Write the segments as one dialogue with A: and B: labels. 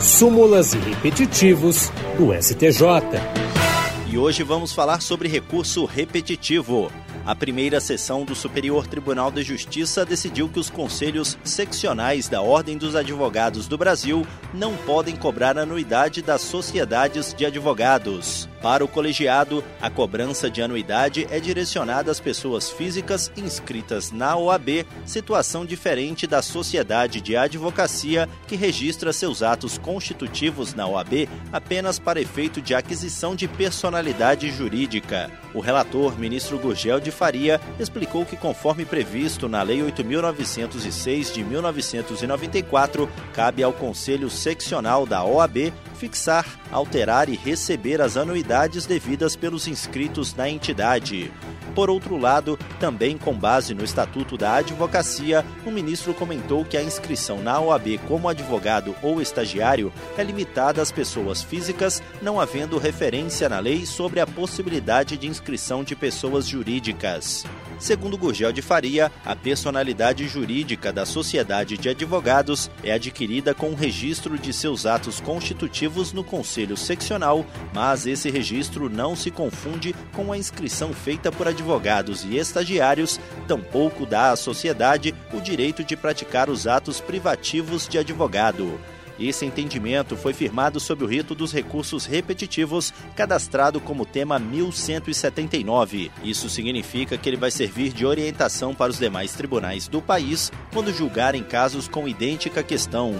A: súmulas e repetitivos do STJ.
B: E hoje vamos falar sobre recurso repetitivo. A primeira sessão do Superior Tribunal de Justiça decidiu que os conselhos seccionais da Ordem dos Advogados do Brasil não podem cobrar anuidade das sociedades de advogados. Para o colegiado, a cobrança de anuidade é direcionada às pessoas físicas inscritas na OAB, situação diferente da sociedade de advocacia que registra seus atos constitutivos na OAB apenas para efeito de aquisição de personalidade jurídica. O relator, ministro Gurgel de Faria, explicou que, conforme previsto na Lei 8.906 de 1994, cabe ao Conselho Seccional da OAB fixar, alterar e receber as anuidades devidas pelos inscritos na entidade. Por outro lado, também com base no Estatuto da Advocacia, o ministro comentou que a inscrição na OAB como advogado ou estagiário é limitada às pessoas físicas, não havendo referência na lei sobre a possibilidade de inscrição de pessoas jurídicas. Segundo Gurgel de Faria, a personalidade jurídica da sociedade de advogados é adquirida com o registro de seus atos constitutivos no Conselho Seccional, mas esse registro não se confunde com a inscrição feita por advogados e estagiários, tampouco dá à sociedade o direito de praticar os atos privativos de advogado. Esse entendimento foi firmado sob o rito dos recursos repetitivos, cadastrado como tema 1179. Isso significa que ele vai servir de orientação para os demais tribunais do país quando julgarem casos com idêntica questão.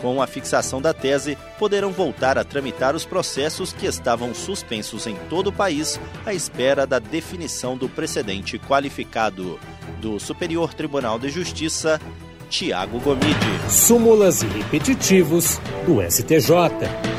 B: Com a fixação da tese, poderão voltar a tramitar os processos que estavam suspensos em todo o país à espera da definição do precedente qualificado. Do Superior Tribunal de Justiça, Tiago Gomide.
A: Súmulas e repetitivos do STJ.